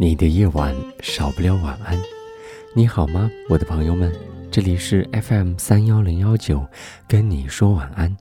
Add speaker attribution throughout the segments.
Speaker 1: 你的夜晚少不了晚安，你好吗，我的朋友们？这里是 FM 三幺零幺九，跟你说晚安，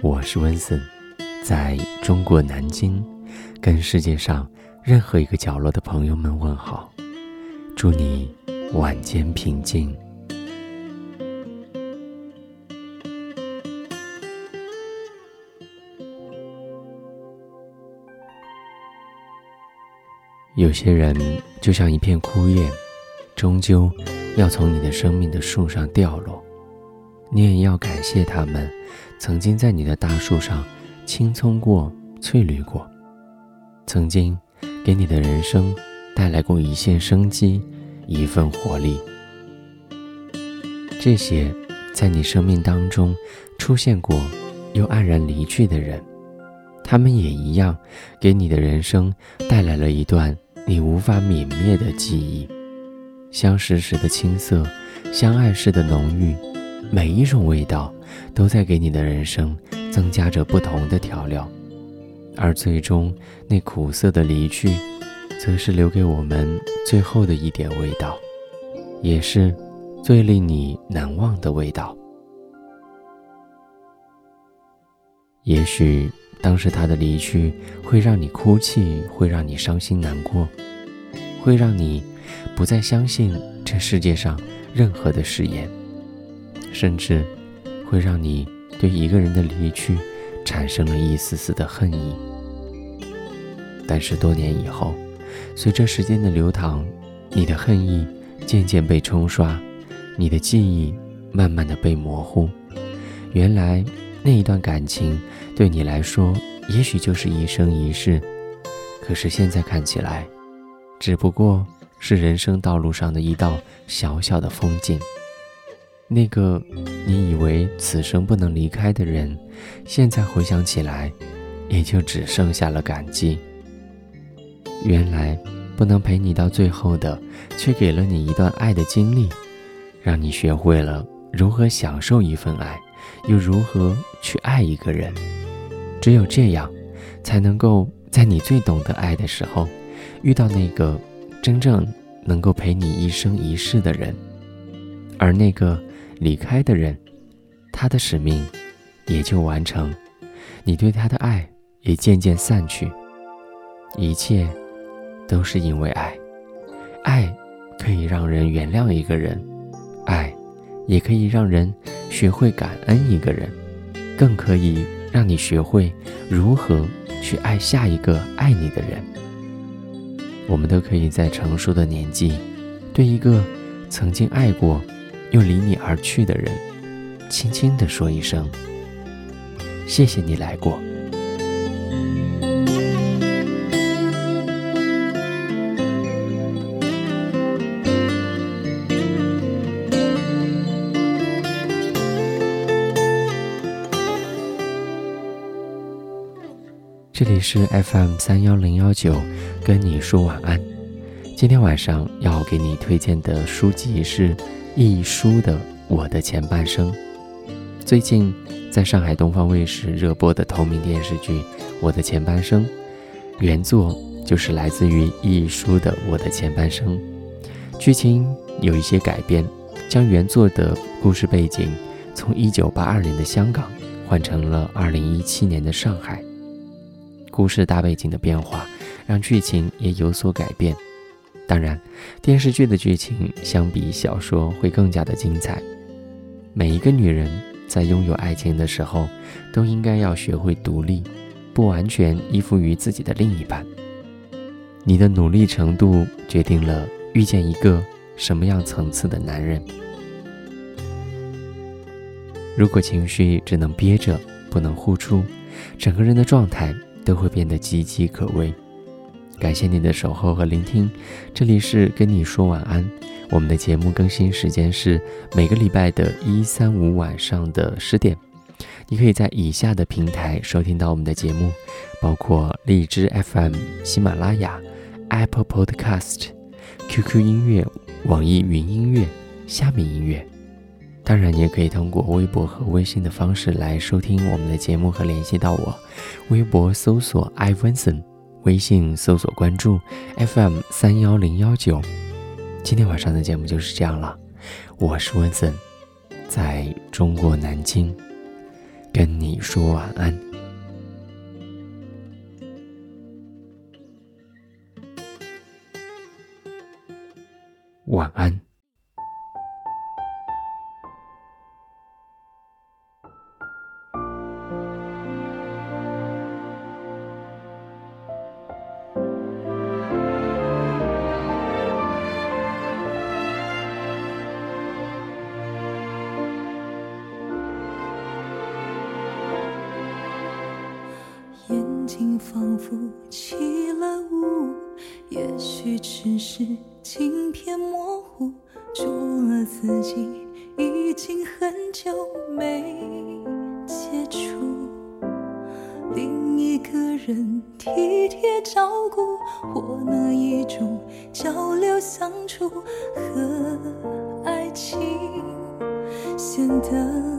Speaker 1: 我是温森，在中国南京，跟世界上任何一个角落的朋友们问好，祝你晚间平静。些人就像一片枯叶，终究要从你的生命的树上掉落。你也要感谢他们，曾经在你的大树上青葱过、翠绿过，曾经给你的人生带来过一线生机、一份活力。这些在你生命当中出现过又黯然离去的人，他们也一样给你的人生带来了一段。你无法泯灭的记忆，相识时的青涩，相爱时的浓郁，每一种味道都在给你的人生增加着不同的调料，而最终那苦涩的离去，则是留给我们最后的一点味道，也是最令你难忘的味道。也许。当时他的离去会让你哭泣，会让你伤心难过，会让你不再相信这世界上任何的誓言，甚至会让你对一个人的离去产生了一丝丝的恨意。但是多年以后，随着时间的流淌，你的恨意渐渐被冲刷，你的记忆慢慢的被模糊。原来那一段感情。对你来说，也许就是一生一世，可是现在看起来，只不过是人生道路上的一道小小的风景。那个你以为此生不能离开的人，现在回想起来，也就只剩下了感激。原来不能陪你到最后的，却给了你一段爱的经历，让你学会了如何享受一份爱，又如何去爱一个人。只有这样，才能够在你最懂得爱的时候，遇到那个真正能够陪你一生一世的人。而那个离开的人，他的使命也就完成，你对他的爱也渐渐散去。一切都是因为爱，爱可以让人原谅一个人，爱也可以让人学会感恩一个人，更可以。让你学会如何去爱下一个爱你的人。我们都可以在成熟的年纪，对一个曾经爱过又离你而去的人，轻轻地说一声：“谢谢你来过。”这里是 FM 三幺零幺九，跟你说晚安。今天晚上要给你推荐的书籍是易舒的《我的前半生》。最近在上海东方卫视热播的同名电视剧《我的前半生》，原作就是来自于易舒的《我的前半生》。剧情有一些改编，将原作的故事背景从一九八二年的香港换成了二零一七年的上海。故事大背景的变化，让剧情也有所改变。当然，电视剧的剧情相比小说会更加的精彩。每一个女人在拥有爱情的时候，都应该要学会独立，不完全依附于自己的另一半。你的努力程度决定了遇见一个什么样层次的男人。如果情绪只能憋着，不能呼出，整个人的状态都会变得岌岌可危。感谢你的守候和聆听，这里是跟你说晚安。我们的节目更新时间是每个礼拜的一三五晚上的十点。你可以在以下的平台收听到我们的节目，包括荔枝 FM、喜马拉雅、Apple Podcast、QQ 音乐、网易云音乐、虾米音乐。当然，你也可以通过微博和微信的方式来收听我们的节目和联系到我。微博搜索 Ivanson，微信搜索关注 FM 三幺零幺九。今天晚上的节目就是这样了，我是温森，在中国南京跟你说晚安，晚安。
Speaker 2: 只是镜片模糊，除了自己，已经很久没接触。另一个人体贴照顾，或那一种交流相处和爱情，显得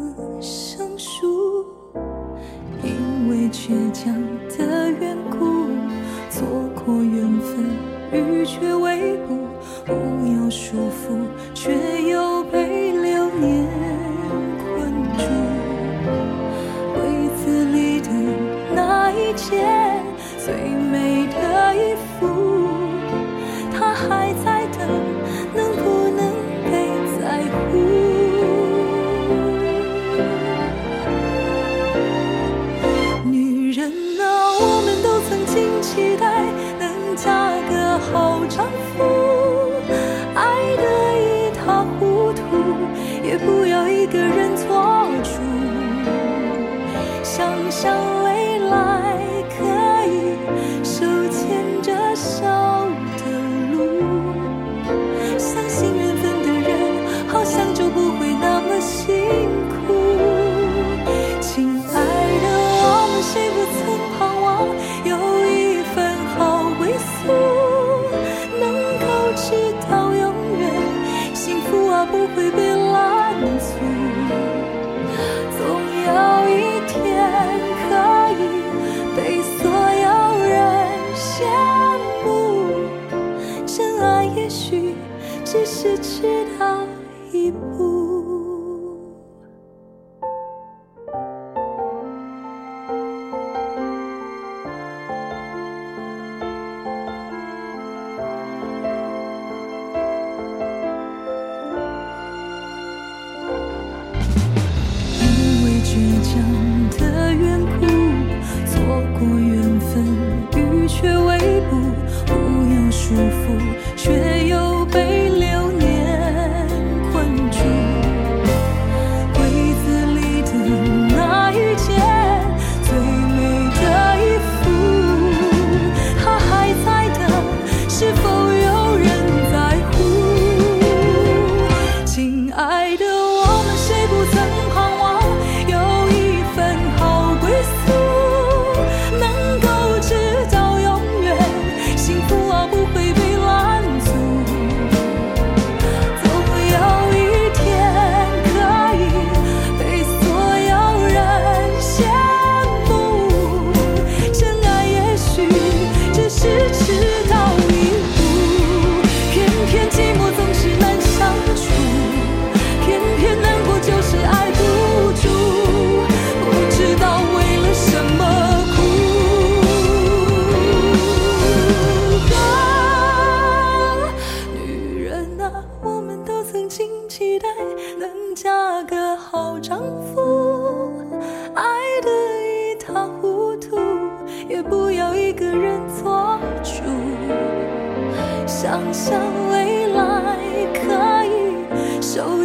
Speaker 2: 向未来。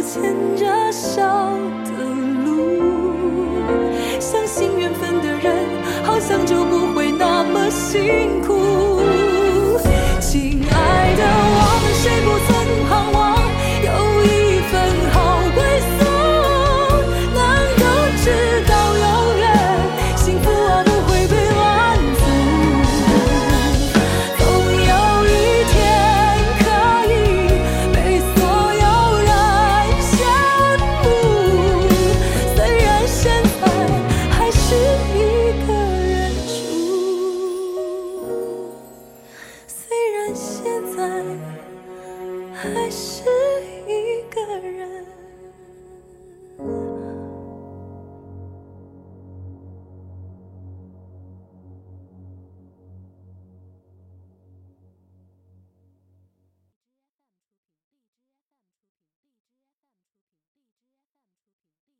Speaker 2: 牵着手的路相信缘分的人好像就不会那么辛苦。还是。